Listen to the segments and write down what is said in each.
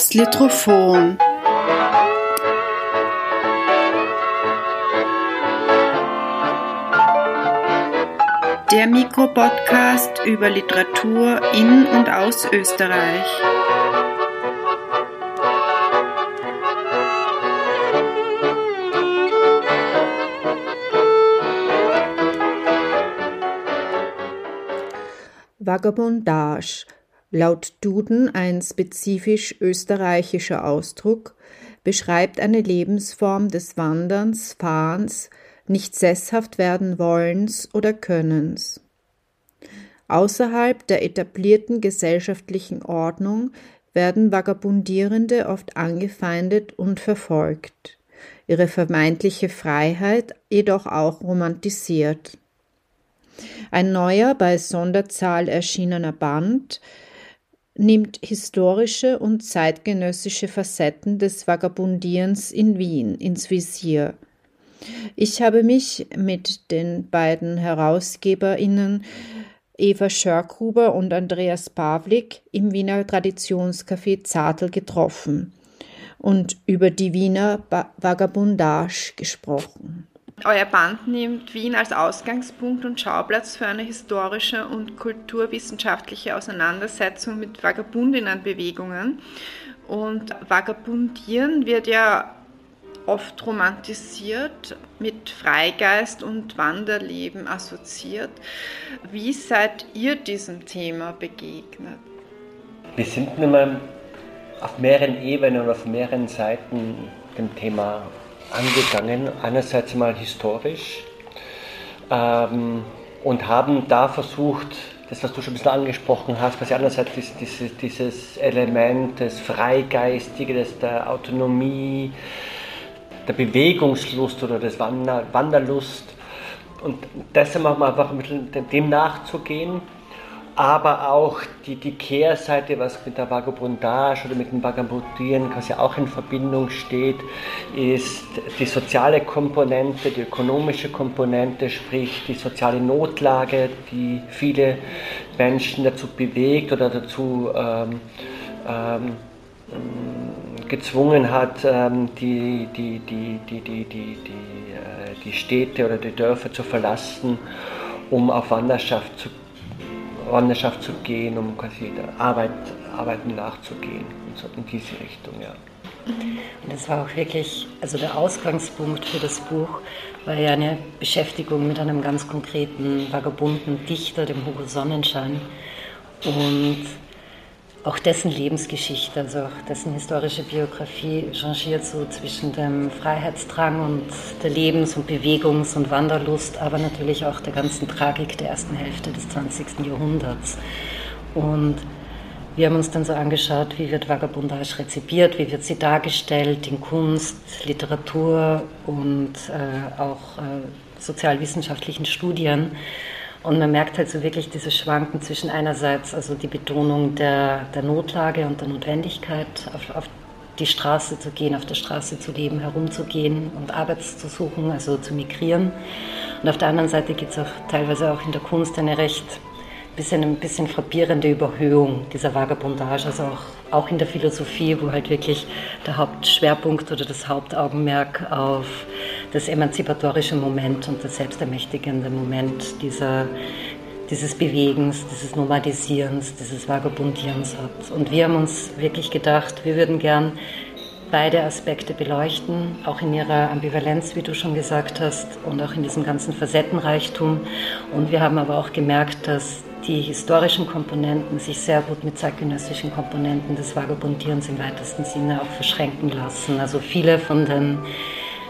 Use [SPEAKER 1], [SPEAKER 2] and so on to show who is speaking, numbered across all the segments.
[SPEAKER 1] Das Litrophon. Der Mikropodcast über Literatur in und aus Österreich. Vagabondage laut Duden ein spezifisch österreichischer Ausdruck, beschreibt eine Lebensform des Wanderns, Fahrens, nicht sesshaft werden wollens oder Könnens. Außerhalb der etablierten gesellschaftlichen Ordnung werden Vagabundierende oft angefeindet und verfolgt, ihre vermeintliche Freiheit jedoch auch romantisiert. Ein neuer bei Sonderzahl erschienener Band nimmt historische und zeitgenössische Facetten des Vagabundierens in Wien ins Visier. Ich habe mich mit den beiden HerausgeberInnen Eva Schörghuber und Andreas Pavlik im Wiener Traditionscafé Zartel getroffen und über die Wiener Vagabundage gesprochen.
[SPEAKER 2] Euer Band nimmt Wien als Ausgangspunkt und Schauplatz für eine historische und kulturwissenschaftliche Auseinandersetzung mit Vagabundinnenbewegungen. Und Vagabundieren wird ja oft romantisiert, mit Freigeist und Wanderleben assoziiert. Wie seid ihr diesem Thema begegnet?
[SPEAKER 3] Wir sind auf mehreren Ebenen und auf mehreren Seiten dem Thema angegangen. Einerseits mal historisch ähm, und haben da versucht, das, was du schon ein bisschen angesprochen hast, was einerseits ist, dieses, dieses Element des Freigeistigen, des, der Autonomie, der Bewegungslust oder des Wander, Wanderlust. Und deshalb machen wir einfach ein bisschen dem nachzugehen aber auch die, die Kehrseite, was mit der Vagabundage oder mit dem Vagabundieren quasi auch in Verbindung steht, ist die soziale Komponente, die ökonomische Komponente, sprich die soziale Notlage, die viele Menschen dazu bewegt oder dazu ähm, ähm, gezwungen hat, ähm, die, die, die, die, die, die, die, äh, die Städte oder die Dörfer zu verlassen, um auf Wanderschaft zu Wanderschaft zu gehen, um quasi der Arbeit, Arbeiten nachzugehen. Und so in diese Richtung, ja.
[SPEAKER 4] Und das war auch wirklich, also der Ausgangspunkt für das Buch war ja eine Beschäftigung mit einem ganz konkreten vagabunden Dichter, dem Hugo Sonnenschein. Und auch dessen Lebensgeschichte, also auch dessen historische Biografie changiert so zwischen dem Freiheitsdrang und der Lebens- und Bewegungs- und Wanderlust, aber natürlich auch der ganzen Tragik der ersten Hälfte des 20. Jahrhunderts. Und wir haben uns dann so angeschaut, wie wird Vagabundage rezipiert, wie wird sie dargestellt in Kunst, Literatur und äh, auch äh, sozialwissenschaftlichen Studien. Und man merkt halt so wirklich dieses Schwanken zwischen einerseits also die Betonung der, der Notlage und der Notwendigkeit, auf, auf die Straße zu gehen, auf der Straße zu leben, herumzugehen und Arbeit zu suchen, also zu migrieren. Und auf der anderen Seite gibt es auch teilweise auch in der Kunst eine recht bisschen, ein bisschen frappierende Überhöhung dieser Vagabundage, also auch, auch in der Philosophie, wo halt wirklich der Hauptschwerpunkt oder das Hauptaugenmerk auf das emanzipatorische Moment und das selbstermächtigende Moment dieser, dieses Bewegens, dieses Nomadisierens, dieses Vagabundierens hat. Und wir haben uns wirklich gedacht, wir würden gern beide Aspekte beleuchten, auch in ihrer Ambivalenz, wie du schon gesagt hast, und auch in diesem ganzen Facettenreichtum. Und wir haben aber auch gemerkt, dass die historischen Komponenten sich sehr gut mit zeitgenössischen Komponenten des Vagabundierens im weitesten Sinne auch verschränken lassen. Also viele von den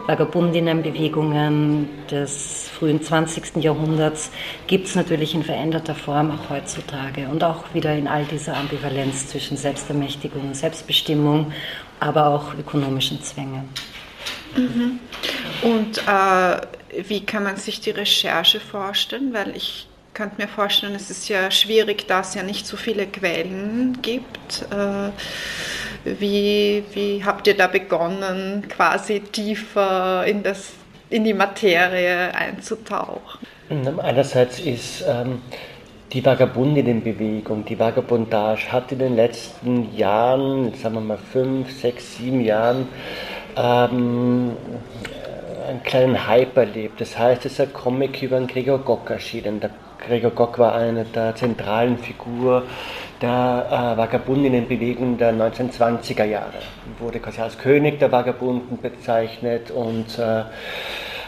[SPEAKER 4] Vagabundinnenbewegungen des frühen 20. Jahrhunderts gibt es natürlich in veränderter Form auch heutzutage und auch wieder in all dieser Ambivalenz zwischen Selbstermächtigung und Selbstbestimmung, aber auch ökonomischen Zwängen.
[SPEAKER 2] Mhm. Und äh, wie kann man sich die Recherche vorstellen? Weil ich könnte mir vorstellen, es ist ja schwierig, da es ja nicht so viele Quellen gibt. Äh, wie, wie habt ihr da begonnen, quasi tiefer in, das, in die Materie einzutauchen?
[SPEAKER 3] Einerseits ist ähm, die Vagabundinnenbewegung, die Vagabundage hat in den letzten Jahren, sagen wir mal fünf, sechs, sieben Jahren, ähm, einen kleinen Hype erlebt. Das heißt, es ist ein Comic über einen Gregor Gock erschienen. Der Gregor Gock war eine der zentralen Figuren der äh, Vagabundinnenbewegung der 1920er Jahre. Wurde quasi als König der Vagabunden bezeichnet und äh,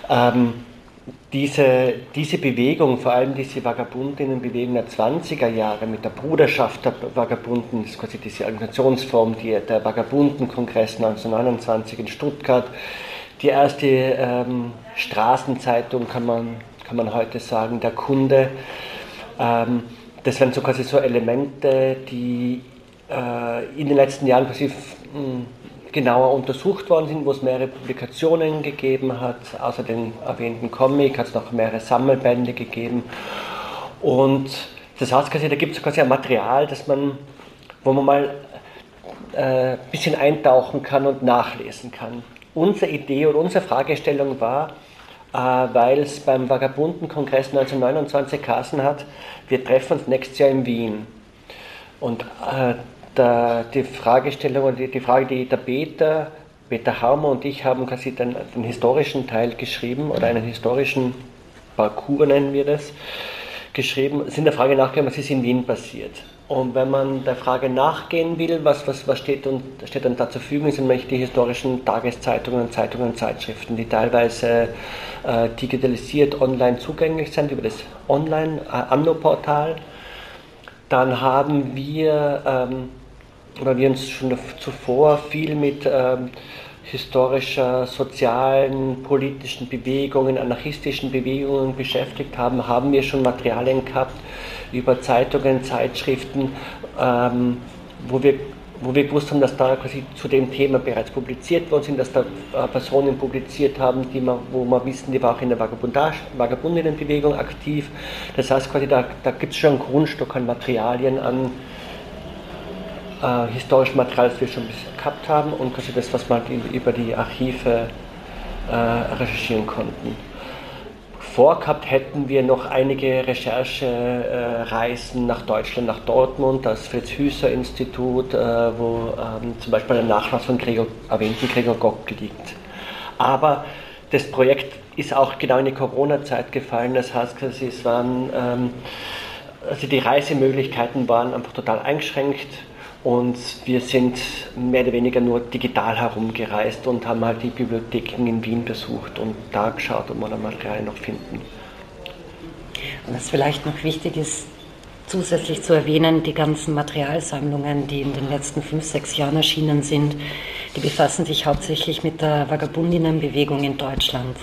[SPEAKER 3] ähm, diese, diese Bewegung, vor allem diese Vagabundinnenbewegung der 20er Jahre mit der Bruderschaft der Vagabunden, ist quasi diese Organisationsform, die, der Vagabundenkongress 1929 in Stuttgart, die erste ähm, Straßenzeitung, kann man, kann man heute sagen, der Kunde. Ähm, das wären so quasi so Elemente, die äh, in den letzten Jahren quasi hm, genauer untersucht worden sind, wo es mehrere Publikationen gegeben hat. Außer den erwähnten Comic hat es noch mehrere Sammelbände gegeben. Und das heißt quasi, da gibt es quasi ein Material, das man, wo man mal ein äh, bisschen eintauchen kann und nachlesen kann. Unsere Idee oder unsere Fragestellung war, weil es beim Vagabunden-Kongress 1929 geheißen hat, wir treffen uns nächstes Jahr in Wien. Und äh, da, die Fragestellung, die, die Frage, die der Peter, Peter Harmer und ich haben quasi den, den historischen Teil geschrieben oder einen historischen Parcours nennen wir das, geschrieben, sind der Frage nachgegangen, was ist in Wien passiert. Und wenn man der Frage nachgehen will, was, was, was steht, und, steht dann da zur Verfügung, sind nämlich die historischen Tageszeitungen, Zeitungen Zeitschriften, die teilweise äh, digitalisiert online zugänglich sind über das Online-Anno-Portal. Dann haben wir, ähm, weil wir uns schon zuvor viel mit ähm, historischer, sozialen, politischen Bewegungen, anarchistischen Bewegungen beschäftigt haben, haben wir schon Materialien gehabt über Zeitungen, Zeitschriften, ähm, wo wir wo wir gewusst haben, dass da quasi zu dem Thema bereits publiziert worden sind, dass da äh, Personen publiziert haben, die man, wo wir wissen, die war auch in der Vagabundinnenbewegung aktiv. Das heißt quasi, da, da gibt es schon einen Grundstock an Materialien, an äh, historischem Material, das wir schon gehabt haben und quasi das, was wir über die Archive äh, recherchieren konnten. Vorgehabt hätten wir noch einige Recherchereisen nach Deutschland, nach Dortmund, das Fritz-Hüser-Institut, äh, wo ähm, zum Beispiel der Nachlass von Gregor, erwähnten Gregor Gock liegt. Aber das Projekt ist auch genau in die Corona-Zeit gefallen, das heißt, es waren, ähm, also die Reisemöglichkeiten waren einfach total eingeschränkt und wir sind mehr oder weniger nur digital herumgereist und haben halt die Bibliotheken in Wien besucht und da geschaut, ob wir da Material noch finden.
[SPEAKER 4] Und was vielleicht noch wichtig ist, zusätzlich zu erwähnen, die ganzen Materialsammlungen, die in den letzten fünf, sechs Jahren erschienen sind, die befassen sich hauptsächlich mit der Vagabundinnenbewegung in Deutschland.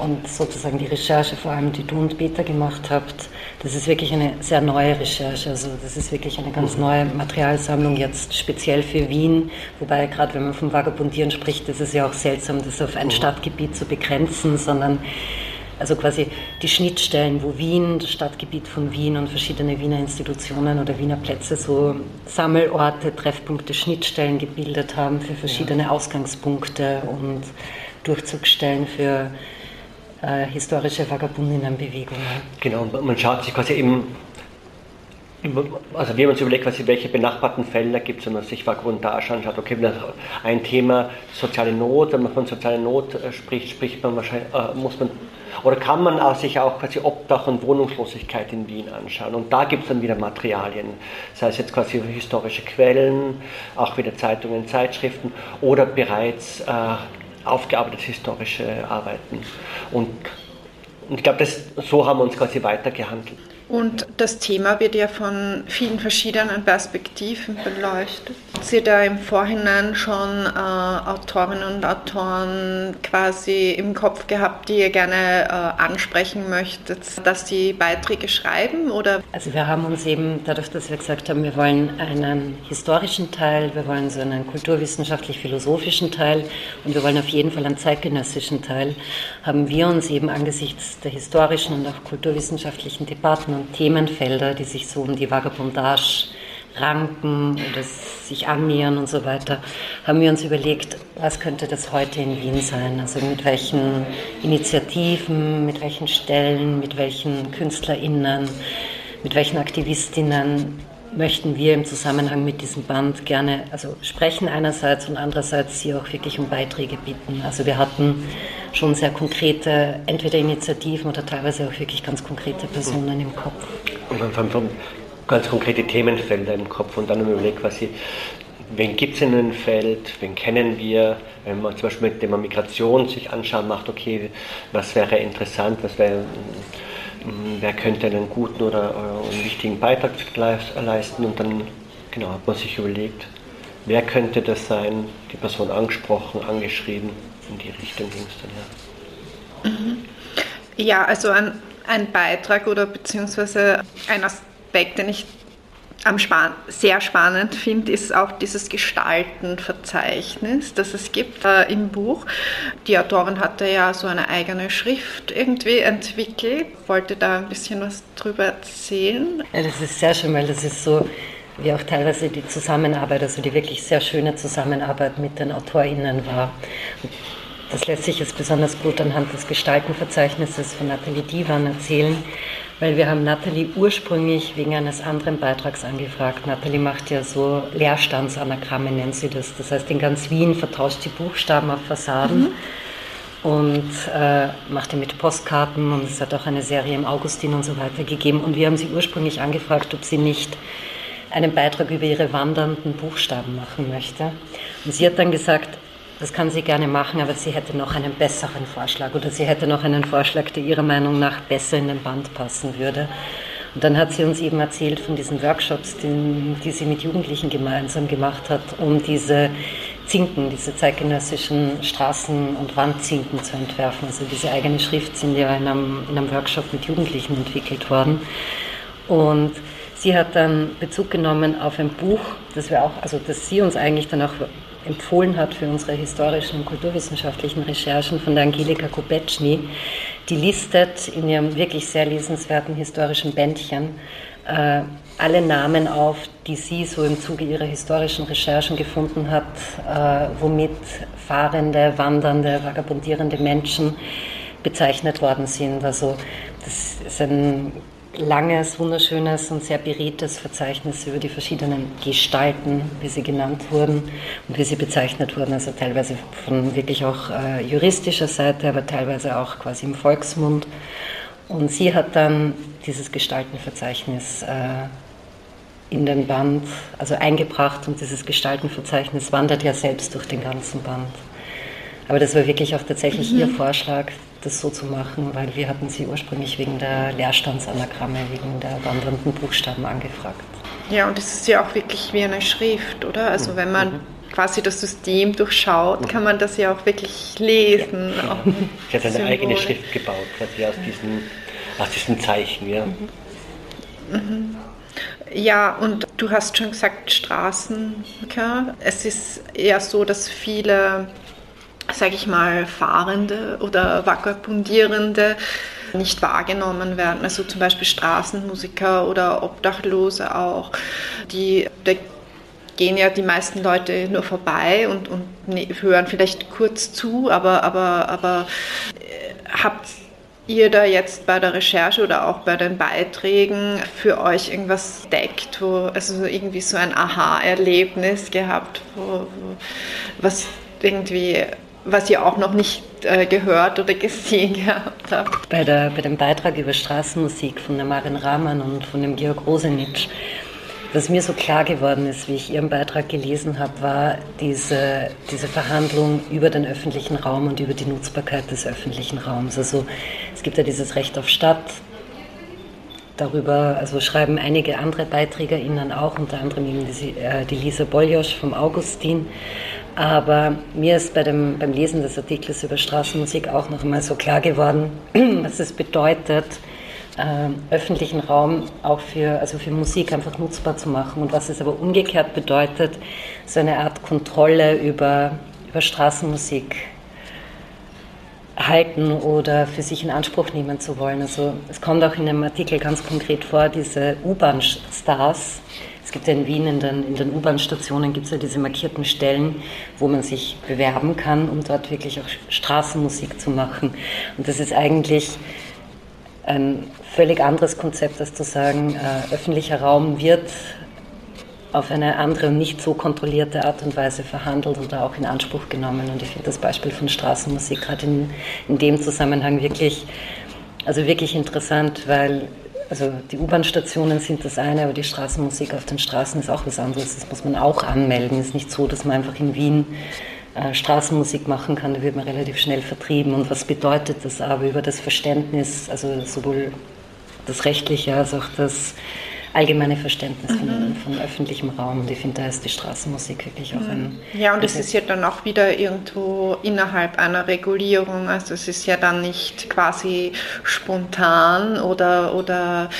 [SPEAKER 4] Und sozusagen die Recherche, vor allem die du und Peter gemacht habt, das ist wirklich eine sehr neue Recherche. Also das ist wirklich eine ganz neue Materialsammlung jetzt speziell für Wien. Wobei gerade wenn man vom Vagabundieren spricht, ist es ja auch seltsam, das auf ein mhm. Stadtgebiet zu begrenzen, sondern also quasi die Schnittstellen, wo Wien, das Stadtgebiet von Wien und verschiedene Wiener Institutionen oder Wiener Plätze so Sammelorte, Treffpunkte, Schnittstellen gebildet haben für verschiedene Ausgangspunkte und Durchzugsstellen für äh, historische Vagabundinnenbewegungen.
[SPEAKER 3] Genau, man schaut sich quasi eben, also wir haben uns überlegt, quasi, welche benachbarten Felder gibt es, wenn man sich Vagabundage anschaut. Okay, ein Thema soziale Not, wenn man von sozialer Not äh, spricht, spricht man wahrscheinlich, äh, muss man oder kann man sich auch quasi Obdach und Wohnungslosigkeit in Wien anschauen. Und da gibt es dann wieder Materialien, sei es jetzt quasi historische Quellen, auch wieder Zeitungen, Zeitschriften oder bereits äh, aufgearbeitete historische Arbeiten. Und, und ich glaube, so haben wir uns quasi weitergehandelt.
[SPEAKER 2] Und das Thema wird ja von vielen verschiedenen Perspektiven beleuchtet. Sie da im Vorhinein schon äh, Autorinnen und Autoren quasi im Kopf gehabt, die ihr gerne äh, ansprechen möchtet, dass die Beiträge schreiben? Oder?
[SPEAKER 4] Also wir haben uns eben, dadurch, dass wir gesagt haben, wir wollen einen historischen Teil, wir wollen so einen kulturwissenschaftlich-philosophischen Teil und wir wollen auf jeden Fall einen zeitgenössischen Teil, haben wir uns eben angesichts der historischen und auch kulturwissenschaftlichen Debatten Themenfelder, die sich so um die Vagabondage ranken oder sich annähern und so weiter, haben wir uns überlegt, was könnte das heute in Wien sein? Also mit welchen Initiativen, mit welchen Stellen, mit welchen KünstlerInnen, mit welchen Aktivistinnen möchten wir im Zusammenhang mit diesem Band gerne also sprechen einerseits und andererseits sie auch wirklich um Beiträge bitten. Also wir hatten schon sehr konkrete, entweder Initiativen oder teilweise auch wirklich ganz konkrete Personen im Kopf.
[SPEAKER 3] Und dann haben ganz konkrete Themenfelder im Kopf und dann überlegt, was sie, wen gibt es in einem Feld, wen kennen wir, wenn man zum Beispiel mit dem Migration sich anschauen macht, okay, was wäre interessant, was wäre wer könnte einen guten oder, einen wichtigen Beitrag leisten und dann genau, hat man sich überlegt, wer könnte das sein, die Person angesprochen, angeschrieben, in die Richtung ging es
[SPEAKER 2] dann ja. Mhm. Ja, also ein, ein Beitrag oder beziehungsweise ein Aspekt, den ich span sehr spannend finde, ist auch dieses Gestaltenverzeichnis, das es gibt äh, im Buch. Die Autorin hatte ja so eine eigene Schrift irgendwie entwickelt. Wollte da ein bisschen was drüber erzählen?
[SPEAKER 4] Ja, das ist sehr schön, weil das ist so wie auch teilweise die Zusammenarbeit, also die wirklich sehr schöne Zusammenarbeit mit den AutorInnen war. Das lässt sich jetzt besonders gut anhand des Gestaltenverzeichnisses von Nathalie Divan erzählen weil wir haben Nathalie ursprünglich wegen eines anderen Beitrags angefragt. Nathalie macht ja so Leerstandsanagramme, nennt sie das. Das heißt, in ganz Wien vertauscht sie Buchstaben auf Fassaden. Mhm und äh, machte mit Postkarten und es hat auch eine Serie im Augustin und so weiter gegeben. Und wir haben sie ursprünglich angefragt, ob sie nicht einen Beitrag über ihre wandernden Buchstaben machen möchte. Und sie hat dann gesagt, das kann sie gerne machen, aber sie hätte noch einen besseren Vorschlag oder sie hätte noch einen Vorschlag, der ihrer Meinung nach besser in den Band passen würde. Und dann hat sie uns eben erzählt von diesen Workshops, die, die sie mit Jugendlichen gemeinsam gemacht hat, um diese Zinken, diese zeitgenössischen Straßen- und Wandzinken zu entwerfen. Also diese eigene Schrift sind ja in einem, in einem Workshop mit Jugendlichen entwickelt worden. Und sie hat dann Bezug genommen auf ein Buch, das wir auch, also das sie uns eigentlich dann auch empfohlen hat für unsere historischen und kulturwissenschaftlichen Recherchen von der Angelika Kubetschny. Die listet in ihrem wirklich sehr lesenswerten historischen Bändchen äh, alle Namen auf, die sie so im Zuge ihrer historischen Recherchen gefunden hat, äh, womit fahrende, wandernde, vagabundierende Menschen bezeichnet worden sind. Also das ist ein langes, wunderschönes und sehr beredtes Verzeichnis über die verschiedenen Gestalten, wie sie genannt wurden und wie sie bezeichnet wurden. Also teilweise von wirklich auch äh, juristischer Seite, aber teilweise auch quasi im Volksmund. Und sie hat dann dieses Gestaltenverzeichnis äh, in den Band, also eingebracht und dieses Gestaltenverzeichnis wandert ja selbst durch den ganzen Band. Aber das war wirklich auch tatsächlich mhm. ihr Vorschlag, das so zu machen, weil wir hatten sie ursprünglich wegen der Leerstandsanagramme, wegen der wandernden Buchstaben angefragt.
[SPEAKER 2] Ja, und es ist ja auch wirklich wie eine Schrift, oder? Also wenn man mhm. quasi das System durchschaut, kann man das ja auch wirklich lesen.
[SPEAKER 3] Ja. Auch Sie hat eine eigene Schrift gebaut, quasi aus diesen, aus diesen Zeichen, ja. Mhm.
[SPEAKER 2] Mhm. Ja, und du hast schon gesagt, Straßenker. Es ist eher so, dass viele sage ich mal, Fahrende oder Vagabundierende nicht wahrgenommen werden. Also zum Beispiel Straßenmusiker oder Obdachlose auch, die, da gehen ja die meisten Leute nur vorbei und, und ne, hören vielleicht kurz zu, aber, aber, aber äh, habt ihr da jetzt bei der Recherche oder auch bei den Beiträgen für euch irgendwas deckt, wo, also irgendwie so ein Aha-Erlebnis gehabt, wo, wo, was irgendwie was ihr auch noch nicht äh, gehört oder gesehen gehabt habt.
[SPEAKER 4] Bei, der, bei dem Beitrag über Straßenmusik von der Marin Rahman und von dem Georg Rosenitsch, was mir so klar geworden ist, wie ich Ihren Beitrag gelesen habe, war diese, diese Verhandlung über den öffentlichen Raum und über die Nutzbarkeit des öffentlichen Raums. Also es gibt ja dieses Recht auf Stadt, darüber, also schreiben einige andere BeiträgerInnen auch, unter anderem eben die, äh, die Lisa Boljosch vom Augustin. Aber mir ist bei dem, beim Lesen des Artikels über Straßenmusik auch noch einmal so klar geworden, was es bedeutet, äh, öffentlichen Raum auch für, also für Musik einfach nutzbar zu machen und was es aber umgekehrt bedeutet, so eine Art Kontrolle über, über Straßenmusik halten oder für sich in Anspruch nehmen zu wollen. Also es kommt auch in dem Artikel ganz konkret vor, diese U-Bahn-Stars, es gibt ja in Wien in den, in den U-Bahn-Stationen gibt es ja diese markierten Stellen, wo man sich bewerben kann, um dort wirklich auch Straßenmusik zu machen. Und das ist eigentlich ein völlig anderes Konzept, als zu sagen, äh, öffentlicher Raum wird auf eine andere und nicht so kontrollierte Art und Weise verhandelt oder auch in Anspruch genommen. Und ich finde das Beispiel von Straßenmusik gerade in, in dem Zusammenhang wirklich, also wirklich interessant, weil also die U-Bahn-Stationen sind das eine, aber die Straßenmusik auf den Straßen ist auch was anderes. Das muss man auch anmelden. Es ist nicht so, dass man einfach in Wien äh, Straßenmusik machen kann, da wird man relativ schnell vertrieben. Und was bedeutet das aber über das Verständnis, also sowohl das rechtliche als auch das allgemeine Verständnis von, mhm. von, öffentlichem Raum. Und ich finde, da ist die Straßenmusik wirklich auch ein.
[SPEAKER 2] Ja, und es ist ja dann auch wieder irgendwo innerhalb einer Regulierung. Also es ist ja dann nicht quasi spontan oder, oder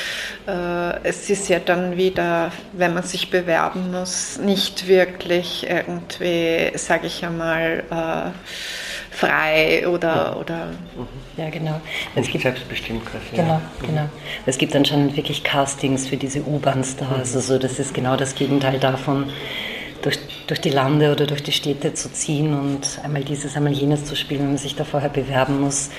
[SPEAKER 2] äh, es ist ja dann wieder, wenn man sich bewerben muss, nicht wirklich irgendwie, sage ich einmal, äh, frei oder. oder
[SPEAKER 4] ja, genau.
[SPEAKER 3] Es gibt selbstbestimmt quasi.
[SPEAKER 4] Genau, ja. genau. Es gibt anscheinend wirklich Castings für diese U-Bahn-Stars. Mhm. Also, das ist genau das Gegenteil davon. Durch, durch die Lande oder durch die Städte zu ziehen und einmal dieses, einmal jenes zu spielen, wenn man sich da vorher bewerben muss.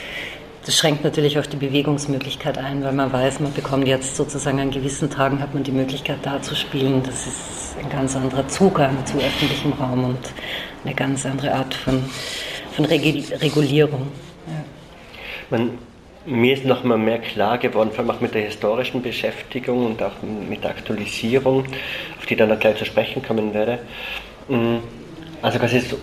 [SPEAKER 4] Das schränkt natürlich auch die Bewegungsmöglichkeit ein, weil man weiß, man bekommt jetzt sozusagen an gewissen Tagen hat man die Möglichkeit da zu spielen. Das ist ein ganz anderer Zugang zu öffentlichem Raum und eine ganz andere Art von von Regulierung. Ja.
[SPEAKER 3] Man, mir ist noch mal mehr klar geworden, vor allem auch mit der historischen Beschäftigung und auch mit der Aktualisierung, auf die dann noch gleich zu sprechen kommen werde. Mm, also quasi so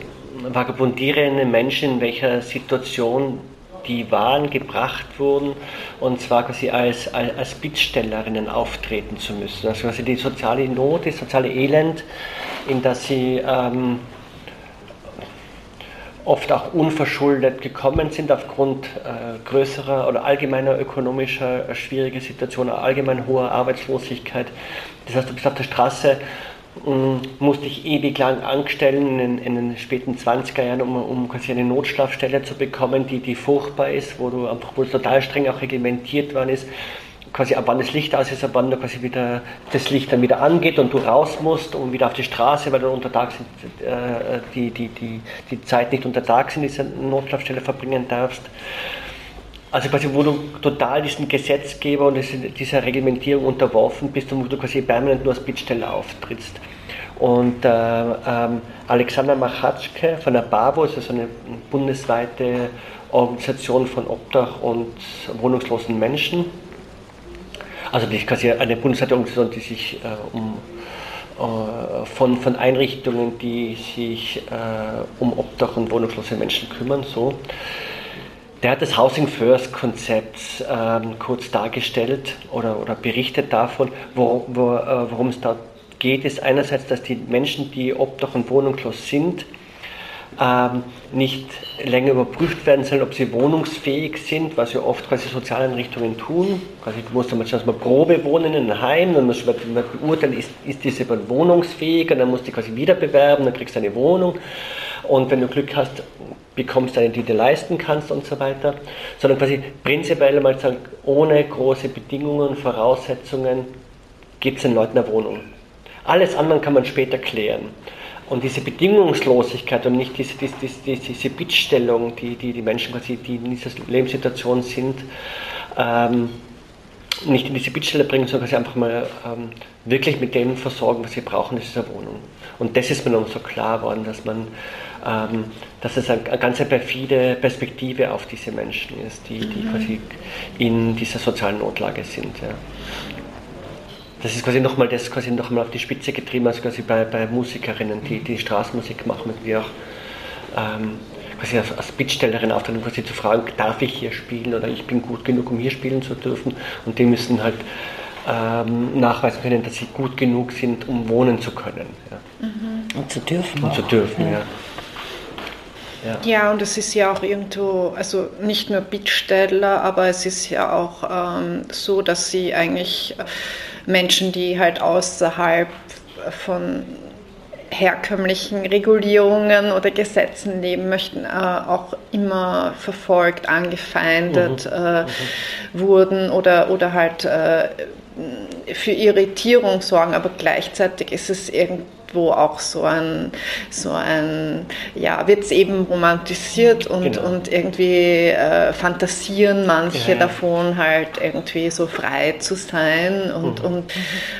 [SPEAKER 3] vagabundierende Menschen, in welcher Situation die waren, gebracht wurden und zwar quasi als, als, als Bittstellerinnen auftreten zu müssen. Also quasi die soziale Not, das soziale Elend, in das sie ähm, oft auch unverschuldet gekommen sind aufgrund äh, größerer oder allgemeiner ökonomischer äh, schwieriger Situationen, allgemein hoher Arbeitslosigkeit. Das heißt, du bist auf der Straße, ähm, musst dich ewig lang anstellen in, in, den späten 20er Jahren, um, um quasi eine Notschlafstelle zu bekommen, die, die furchtbar ist, wo du wo total streng auch reglementiert worden ist quasi ab wann das Licht aus ist, ab wann quasi wieder das Licht dann wieder angeht und du raus musst und wieder auf die Straße, weil du unter äh, die, die, die, die Zeit nicht unter Tag in dieser Notschlafstelle verbringen darfst. Also quasi, wo du total diesen Gesetzgeber und dieser Reglementierung unterworfen bist und wo du quasi permanent nur als Bittsteller auftrittst. Und äh, ähm, Alexander Machatschke von der BAVO, also eine bundesweite Organisation von Obdach und wohnungslosen Menschen, also das ist quasi eine Bundesratsorganisation, die sich äh, um, äh, von, von Einrichtungen, die sich äh, um Obdach und wohnungslose Menschen kümmern, so. Der hat das Housing First Konzept ähm, kurz dargestellt oder, oder berichtet davon, wo, wo, äh, worum es da geht, ist einerseits, dass die Menschen, die obdach und wohnungslos sind, ähm, nicht länger überprüft werden sollen, ob sie wohnungsfähig sind, was ja oft quasi Sozialeinrichtungen tun. Quasi, du musst dann mal Probe wohnen in einem Heim, dann musst du beurteilen, ist, ist diese wohnungsfähig und dann musst du quasi wieder bewerben, dann kriegst du eine Wohnung und wenn du Glück hast, bekommst du eine, die du leisten kannst und so weiter. Sondern quasi prinzipiell mal sagen, ohne große Bedingungen, Voraussetzungen gibt es den Leuten eine Wohnung. Alles andere kann man später klären. Und diese Bedingungslosigkeit und nicht diese, diese, diese, diese Bittstellung, die, die die Menschen quasi, die in dieser Lebenssituation sind, ähm, nicht in diese Bittstelle bringen, sondern quasi einfach mal ähm, wirklich mit dem versorgen, was sie brauchen, das ist eine Wohnung. Und das ist mir noch so klar geworden, dass man, ähm, dass es eine, eine ganz perfide Perspektive auf diese Menschen ist, die, die mhm. quasi in dieser sozialen Notlage sind. Ja das ist quasi nochmal das quasi noch mal auf die Spitze getrieben, also quasi bei, bei Musikerinnen, die, die Straßenmusik machen, die auch ähm, quasi als, als Bittstellerin auftreten, quasi zu fragen, darf ich hier spielen oder ich bin gut genug, um hier spielen zu dürfen. Und die müssen halt ähm, nachweisen können, dass sie gut genug sind, um wohnen zu können.
[SPEAKER 4] Ja. Mhm. Und zu dürfen.
[SPEAKER 3] Und zu dürfen, ja. ja.
[SPEAKER 2] Ja. ja, und es ist ja auch irgendwo, also nicht nur Bittsteller, aber es ist ja auch ähm, so, dass sie eigentlich Menschen, die halt außerhalb von herkömmlichen Regulierungen oder Gesetzen leben möchten, äh, auch immer verfolgt, angefeindet mhm. Äh, mhm. wurden oder, oder halt äh, für Irritierung sorgen, aber gleichzeitig ist es irgendwie wo auch so ein, so ein ja, wird es eben romantisiert und, genau. und irgendwie äh, fantasieren manche ja. davon halt irgendwie so frei zu sein und, mhm. und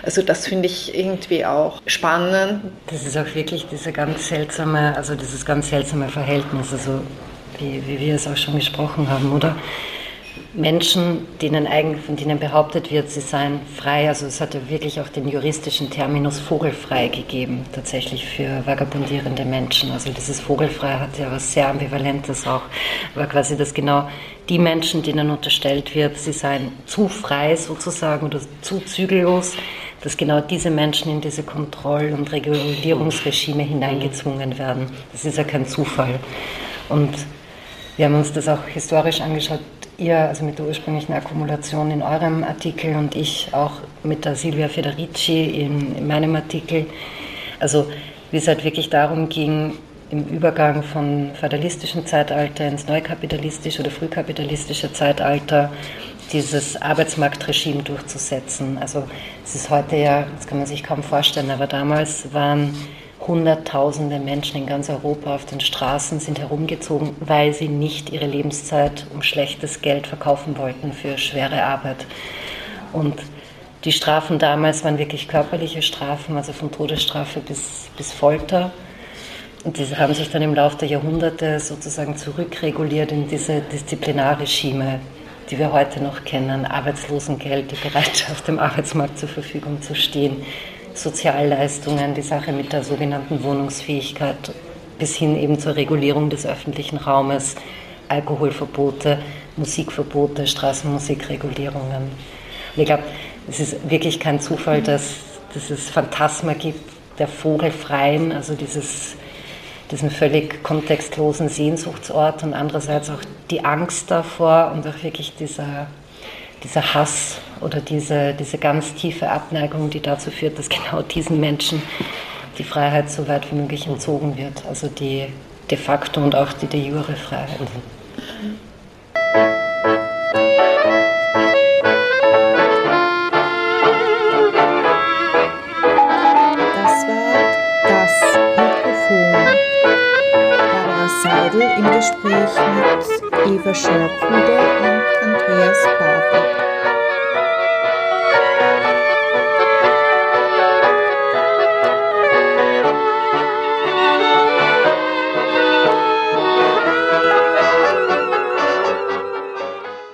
[SPEAKER 2] also das finde ich irgendwie auch spannend.
[SPEAKER 4] Das ist auch wirklich diese ganz seltsame, also dieses ganz seltsame Verhältnis, also wie, wie wir es auch schon gesprochen haben, oder? Menschen, denen eigentlich, von denen behauptet wird, sie seien frei. Also es hat ja wirklich auch den juristischen Terminus vogelfrei gegeben, tatsächlich für vagabundierende Menschen. Also dieses vogelfrei hat ja was sehr Ambivalentes auch. Aber quasi, dass genau die Menschen, denen unterstellt wird, sie seien zu frei sozusagen oder zu zügellos, dass genau diese Menschen in diese Kontroll- und Regulierungsregime hineingezwungen werden. Das ist ja kein Zufall. Und wir haben uns das auch historisch angeschaut ihr, also mit der ursprünglichen Akkumulation in eurem Artikel und ich auch mit der Silvia Federici in, in meinem Artikel. Also wie es halt wirklich darum ging, im Übergang von feudalistischen Zeitalter ins neukapitalistische oder frühkapitalistische Zeitalter dieses Arbeitsmarktregime durchzusetzen. Also es ist heute ja, das kann man sich kaum vorstellen, aber damals waren Hunderttausende Menschen in ganz Europa auf den Straßen sind herumgezogen, weil sie nicht ihre Lebenszeit um schlechtes Geld verkaufen wollten für schwere Arbeit. Und die Strafen damals waren wirklich körperliche Strafen, also von Todesstrafe bis, bis Folter. Und diese haben sich dann im Laufe der Jahrhunderte sozusagen zurückreguliert in diese Disziplinarregime, die wir heute noch kennen, Arbeitslosengeld, die Bereitschaft, dem Arbeitsmarkt zur Verfügung zu stehen, Sozialleistungen, die Sache mit der sogenannten Wohnungsfähigkeit bis hin eben zur Regulierung des öffentlichen Raumes, Alkoholverbote, Musikverbote, Straßenmusikregulierungen. Und ich glaube, es ist wirklich kein Zufall, dass, dass es Phantasma gibt der Vogelfreien, also dieses, diesen völlig kontextlosen Sehnsuchtsort und andererseits auch die Angst davor und auch wirklich dieser dieser Hass oder diese, diese ganz tiefe Abneigung, die dazu führt, dass genau diesen Menschen die Freiheit so weit wie möglich entzogen wird. Also die de facto und auch die de jure Freiheit.
[SPEAKER 1] Das war das Mikrofon. Barbara Seidel im Gespräch mit Eva Schörkruder und Andreas Pavlik.